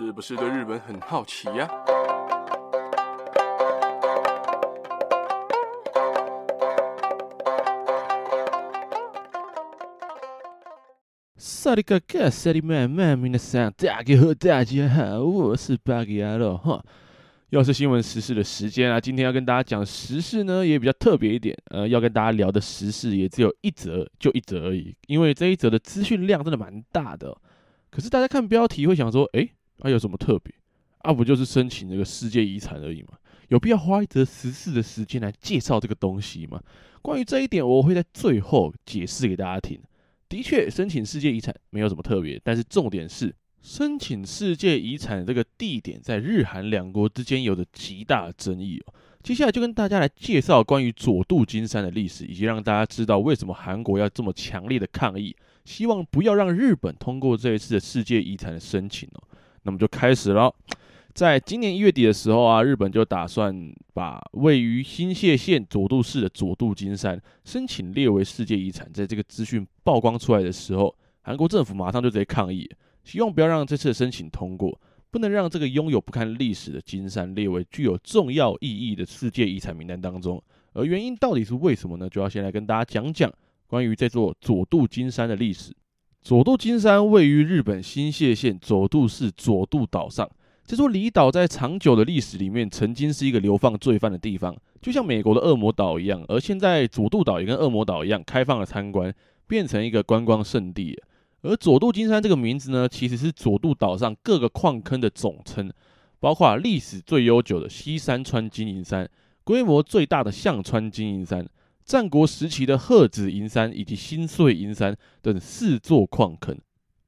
是不是对日本很好奇呀？萨利卡卡，萨利曼曼，皆さん，大家好，大家好，我是巴吉亚罗哈。又是新闻时事的时间啊！今天要跟大家讲时事呢，也比较特别一点。呃，要跟大家聊的时事也只有一则，就一则而已。因为这一则的资讯量真的蛮大的。可是大家看标题会想说，诶，啊有什么特别？啊不就是申请这个世界遗产而已嘛？有必要花一则时事的时间来介绍这个东西吗？关于这一点，我会在最后解释给大家听。的确，申请世界遗产没有什么特别，但是重点是。申请世界遗产这个地点在日韩两国之间有着极大的争议哦。接下来就跟大家来介绍关于佐渡金山的历史，以及让大家知道为什么韩国要这么强烈的抗议，希望不要让日本通过这一次的世界遗产的申请哦。那么就开始了，在今年一月底的时候啊，日本就打算把位于新泻县佐渡市的佐渡金山申请列为世界遗产。在这个资讯曝光出来的时候，韩国政府马上就直接抗议。希望不要让这次的申请通过，不能让这个拥有不堪历史的金山列为具有重要意义的世界遗产名单当中。而原因到底是为什么呢？就要先来跟大家讲讲关于这座佐渡金山的历史。佐渡金山位于日本新泻县佐渡市佐渡岛上，这座离岛在长久的历史里面曾经是一个流放罪犯的地方，就像美国的恶魔岛一样。而现在佐渡岛也跟恶魔岛一样开放了参观，变成一个观光胜地。而佐渡金山这个名字呢，其实是佐渡岛上各个矿坑的总称，包括历史最悠久的西山川金银山、规模最大的象川金银山、战国时期的鹤子银山以及新穗银山等四座矿坑。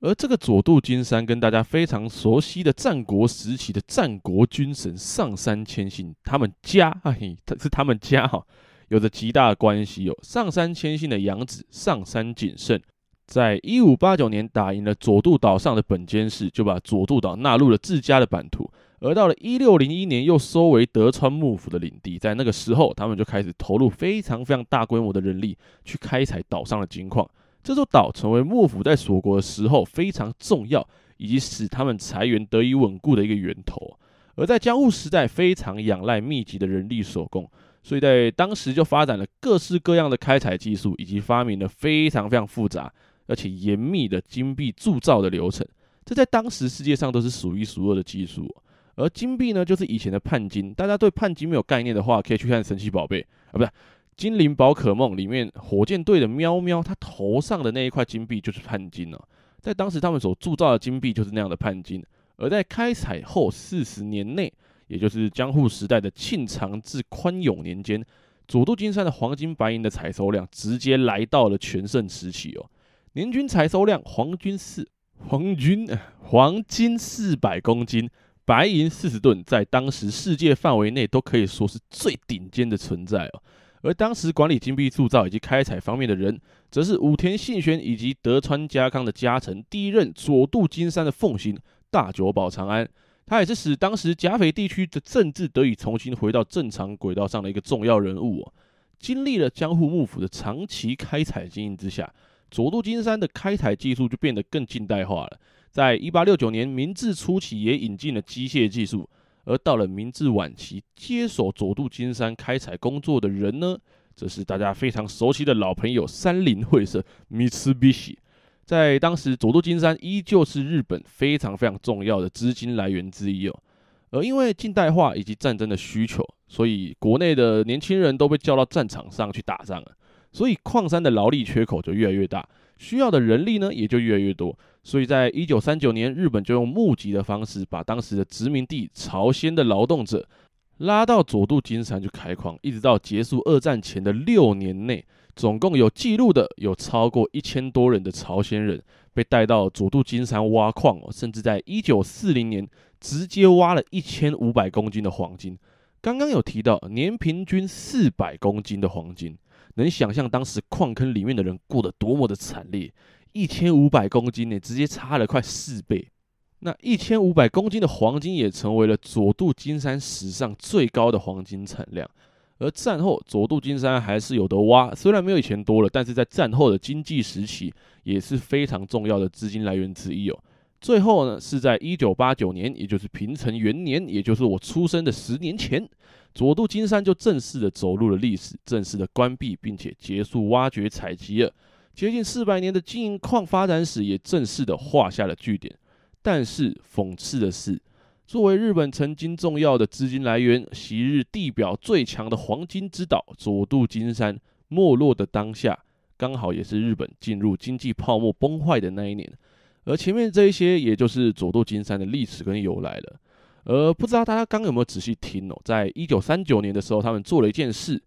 而这个佐渡金山跟大家非常熟悉的战国时期的战国军神上杉谦信他们家，嘿，他是他们家哈，有着极大的关系哦。上杉谦信的养子上杉景胜。在一五八九年打赢了佐渡岛上的本间氏，就把佐渡岛纳入了自家的版图。而到了一六零一年，又收为德川幕府的领地。在那个时候，他们就开始投入非常非常大规模的人力去开采岛上的金矿。这座岛成为幕府在锁国的时候非常重要，以及使他们财源得以稳固的一个源头。而在江户时代，非常仰赖密集的人力手工，所以在当时就发展了各式各样的开采技术，以及发明了非常非常复杂。而且严密的金币铸造的流程，这在当时世界上都是数一数二的技术。而金币呢，就是以前的判金。大家对判金没有概念的话，可以去看《神奇宝贝》啊，不是《精灵宝可梦》里面火箭队的喵喵，他头上的那一块金币就是判金哦。在当时他们所铸造的金币就是那样的判金。而在开采后四十年内，也就是江户时代的庆长至宽永年间，佐渡金山的黄金白银的采收量直接来到了全盛时期哦。年均采收量黄金四黄金 黄金四百公斤，白银四十吨，在当时世界范围内都可以说是最顶尖的存在哦。而当时管理金币铸造以及开采方面的人，则是武田信玄以及德川家康的家臣，第一任佐渡金山的奉行大久保长安，他也是使当时甲斐地区的政治得以重新回到正常轨道上的一个重要人物哦。经历了江户幕府的长期开采经营之下。佐渡金山的开采技术就变得更近代化了。在一八六九年，明治初期也引进了机械技术，而到了明治晚期，接手佐渡金山开采工作的人呢，则是大家非常熟悉的老朋友三菱会社 Mitsubishi。在当时，佐渡金山依旧是日本非常非常重要的资金来源之一哦。而因为近代化以及战争的需求，所以国内的年轻人都被叫到战场上去打仗了。所以矿山的劳力缺口就越来越大，需要的人力呢也就越来越多。所以在一九三九年，日本就用募集的方式，把当时的殖民地朝鲜的劳动者拉到佐渡金山去开矿，一直到结束二战前的六年内，总共有记录的有超过一千多人的朝鲜人被带到佐渡金山挖矿哦，甚至在一九四零年直接挖了一千五百公斤的黄金。刚刚有提到年平均四百公斤的黄金。能想象当时矿坑里面的人过得多么的惨烈，一千五百公斤呢，直接差了快四倍。那一千五百公斤的黄金也成为了佐渡金山史上最高的黄金产量。而战后佐渡金山还是有得挖，虽然没有以前多了，但是在战后的经济时期也是非常重要的资金来源之一哦。最后呢，是在一九八九年，也就是平成元年，也就是我出生的十年前，佐渡金山就正式的走入了历史，正式的关闭，并且结束挖掘采集了。接近四百年的金银矿发展史也正式的画下了句点。但是讽刺的是，作为日本曾经重要的资金来源，昔日地表最强的黄金之岛佐渡金山没落的当下，刚好也是日本进入经济泡沫崩坏的那一年。而前面这一些，也就是佐渡金山的历史跟由来了。而不知道大家刚有没有仔细听哦？在一九三九年的时候，他们做了一件事。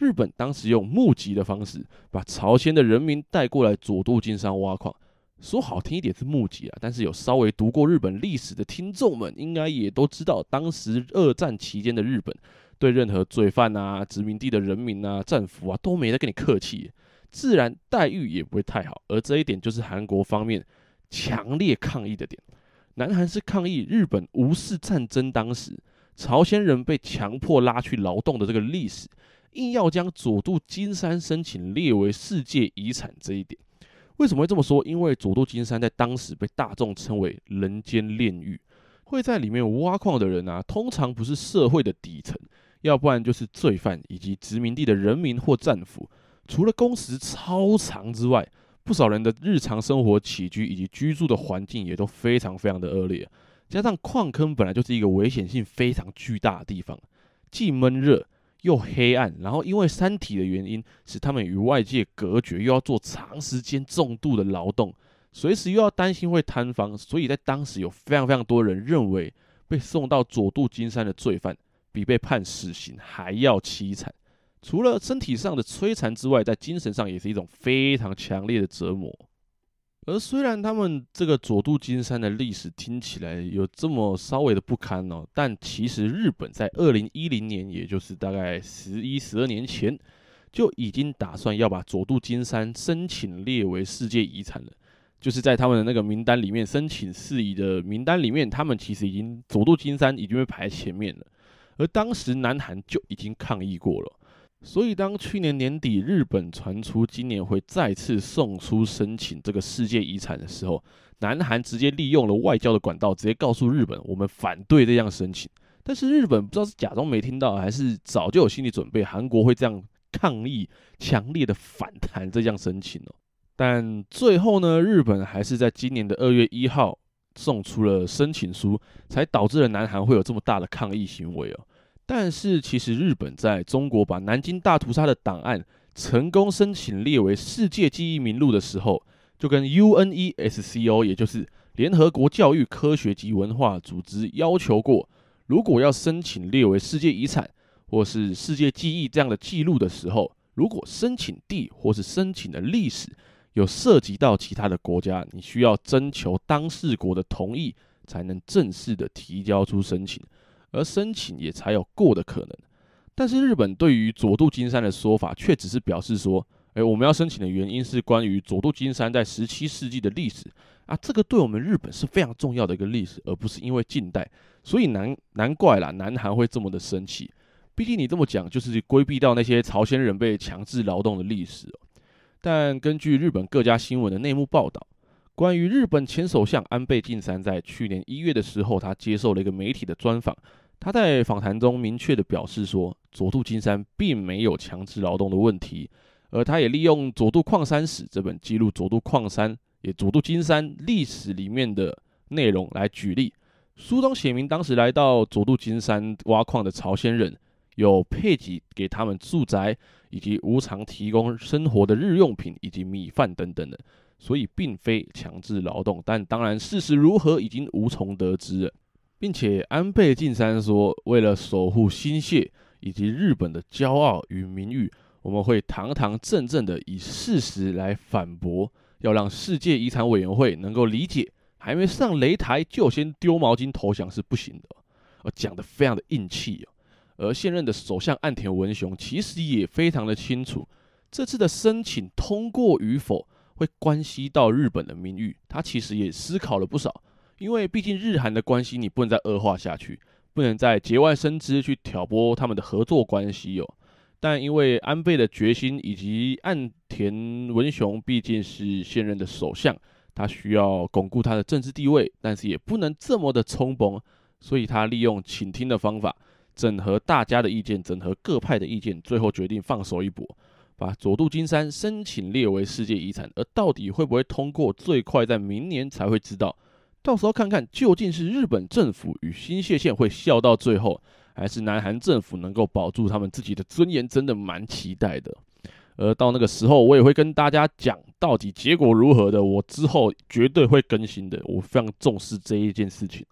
日本当时用募集的方式，把朝鲜的人民带过来佐渡金山挖矿。说好听一点是募集啊，但是有稍微读过日本历史的听众们，应该也都知道，当时二战期间的日本，对任何罪犯啊、殖民地的人民啊、战俘啊，都没得跟你客气，自然待遇也不会太好。而这一点就是韩国方面。强烈抗议的点，南韩是抗议日本无视战争当时朝鲜人被强迫拉去劳动的这个历史，硬要将佐渡金山申请列为世界遗产这一点。为什么会这么说？因为佐渡金山在当时被大众称为人间炼狱，会在里面挖矿的人啊，通常不是社会的底层，要不然就是罪犯以及殖民地的人民或战俘。除了工时超长之外，不少人的日常生活起居以及居住的环境也都非常非常的恶劣，加上矿坑本来就是一个危险性非常巨大的地方，既闷热又黑暗，然后因为山体的原因，使他们与外界隔绝，又要做长时间重度的劳动，随时又要担心会坍方，所以在当时有非常非常多人认为，被送到佐渡金山的罪犯比被判死刑还要凄惨。除了身体上的摧残之外，在精神上也是一种非常强烈的折磨。而虽然他们这个佐渡金山的历史听起来有这么稍微的不堪哦，但其实日本在二零一零年，也就是大概十一十二年前，就已经打算要把佐渡金山申请列为世界遗产了。就是在他们的那个名单里面，申请事宜的名单里面，他们其实已经佐渡金山已经被排前面了。而当时南韩就已经抗议过了。所以，当去年年底日本传出今年会再次送出申请这个世界遗产的时候，南韩直接利用了外交的管道，直接告诉日本，我们反对这样申请。但是日本不知道是假装没听到，还是早就有心理准备，韩国会这样抗议，强烈的反弹这项申请哦。但最后呢，日本还是在今年的二月一号送出了申请书，才导致了南韩会有这么大的抗议行为哦。但是，其实日本在中国把南京大屠杀的档案成功申请列为世界记忆名录的时候，就跟 UNESCO，也就是联合国教育、科学及文化组织要求过，如果要申请列为世界遗产或是世界记忆这样的记录的时候，如果申请地或是申请的历史有涉及到其他的国家，你需要征求当事国的同意，才能正式的提交出申请。而申请也才有过的可能，但是日本对于佐渡金山的说法却只是表示说，诶，我们要申请的原因是关于佐渡金山在十七世纪的历史啊，这个对我们日本是非常重要的一个历史，而不是因为近代，所以难难怪啦，南韩会这么的生气。毕竟你这么讲，就是规避到那些朝鲜人被强制劳动的历史。但根据日本各家新闻的内幕报道。关于日本前首相安倍晋三在去年一月的时候，他接受了一个媒体的专访。他在访谈中明确的表示说，佐渡金山并没有强制劳动的问题。而他也利用《佐渡矿山史》这本记录佐渡矿山也佐渡金山历史里面的内容来举例。书中写明，当时来到佐渡金山挖矿的朝鲜人，有配给给他们住宅，以及无偿提供生活的日用品以及米饭等等的。所以并非强制劳动，但当然事实如何已经无从得知了，并且安倍晋三说，为了守护心血以及日本的骄傲与名誉，我们会堂堂正正的以事实来反驳，要让世界遗产委员会能够理解，还没上擂台就先丢毛巾投降是不行的。而讲得非常的硬气哦，而现任的首相岸田文雄其实也非常的清楚，这次的申请通过与否。会关系到日本的名誉，他其实也思考了不少，因为毕竟日韩的关系你不能再恶化下去，不能再节外生枝去挑拨他们的合作关系哦。但因为安倍的决心以及岸田文雄毕竟是现任的首相，他需要巩固他的政治地位，但是也不能这么的冲崩，所以他利用倾听的方法，整合大家的意见，整合各派的意见，最后决定放手一搏，把佐渡金山申请列为世界遗产。而到底会不会通过，最快在明年才会知道。到时候看看究竟是日本政府与新潟县会笑到最后，还是南韩政府能够保住他们自己的尊严，真的蛮期待的。而到那个时候，我也会跟大家讲到底结果如何的。我之后绝对会更新的，我非常重视这一件事情。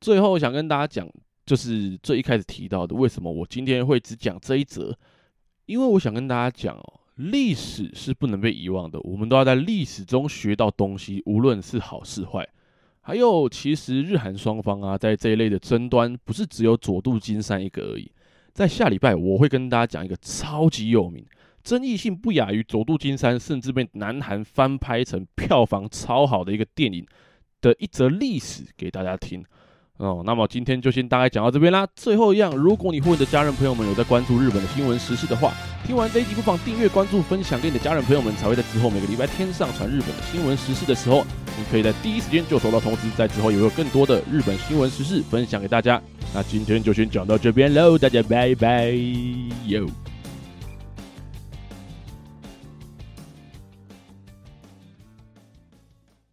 最后想跟大家讲，就是最一开始提到的，为什么我今天会只讲这一则？因为我想跟大家讲哦，历史是不能被遗忘的，我们都要在历史中学到东西，无论是好是坏。还有，其实日韩双方啊，在这一类的争端，不是只有佐渡金山一个而已。在下礼拜，我会跟大家讲一个超级有名、争议性不亚于佐渡金山，甚至被南韩翻拍成票房超好的一个电影的一则历史给大家听。哦，那么今天就先大概讲到这边啦。最后一样，如果你或你的家人朋友们有在关注日本的新闻时事的话，听完这一集不妨订阅、关注、分享给你的家人朋友们，才会在之后每个礼拜天上传日本的新闻时事的时候，你可以在第一时间就收到通知。在之后也会有更多的日本新闻时事分享给大家。那今天就先讲到这边喽，大家拜拜哟。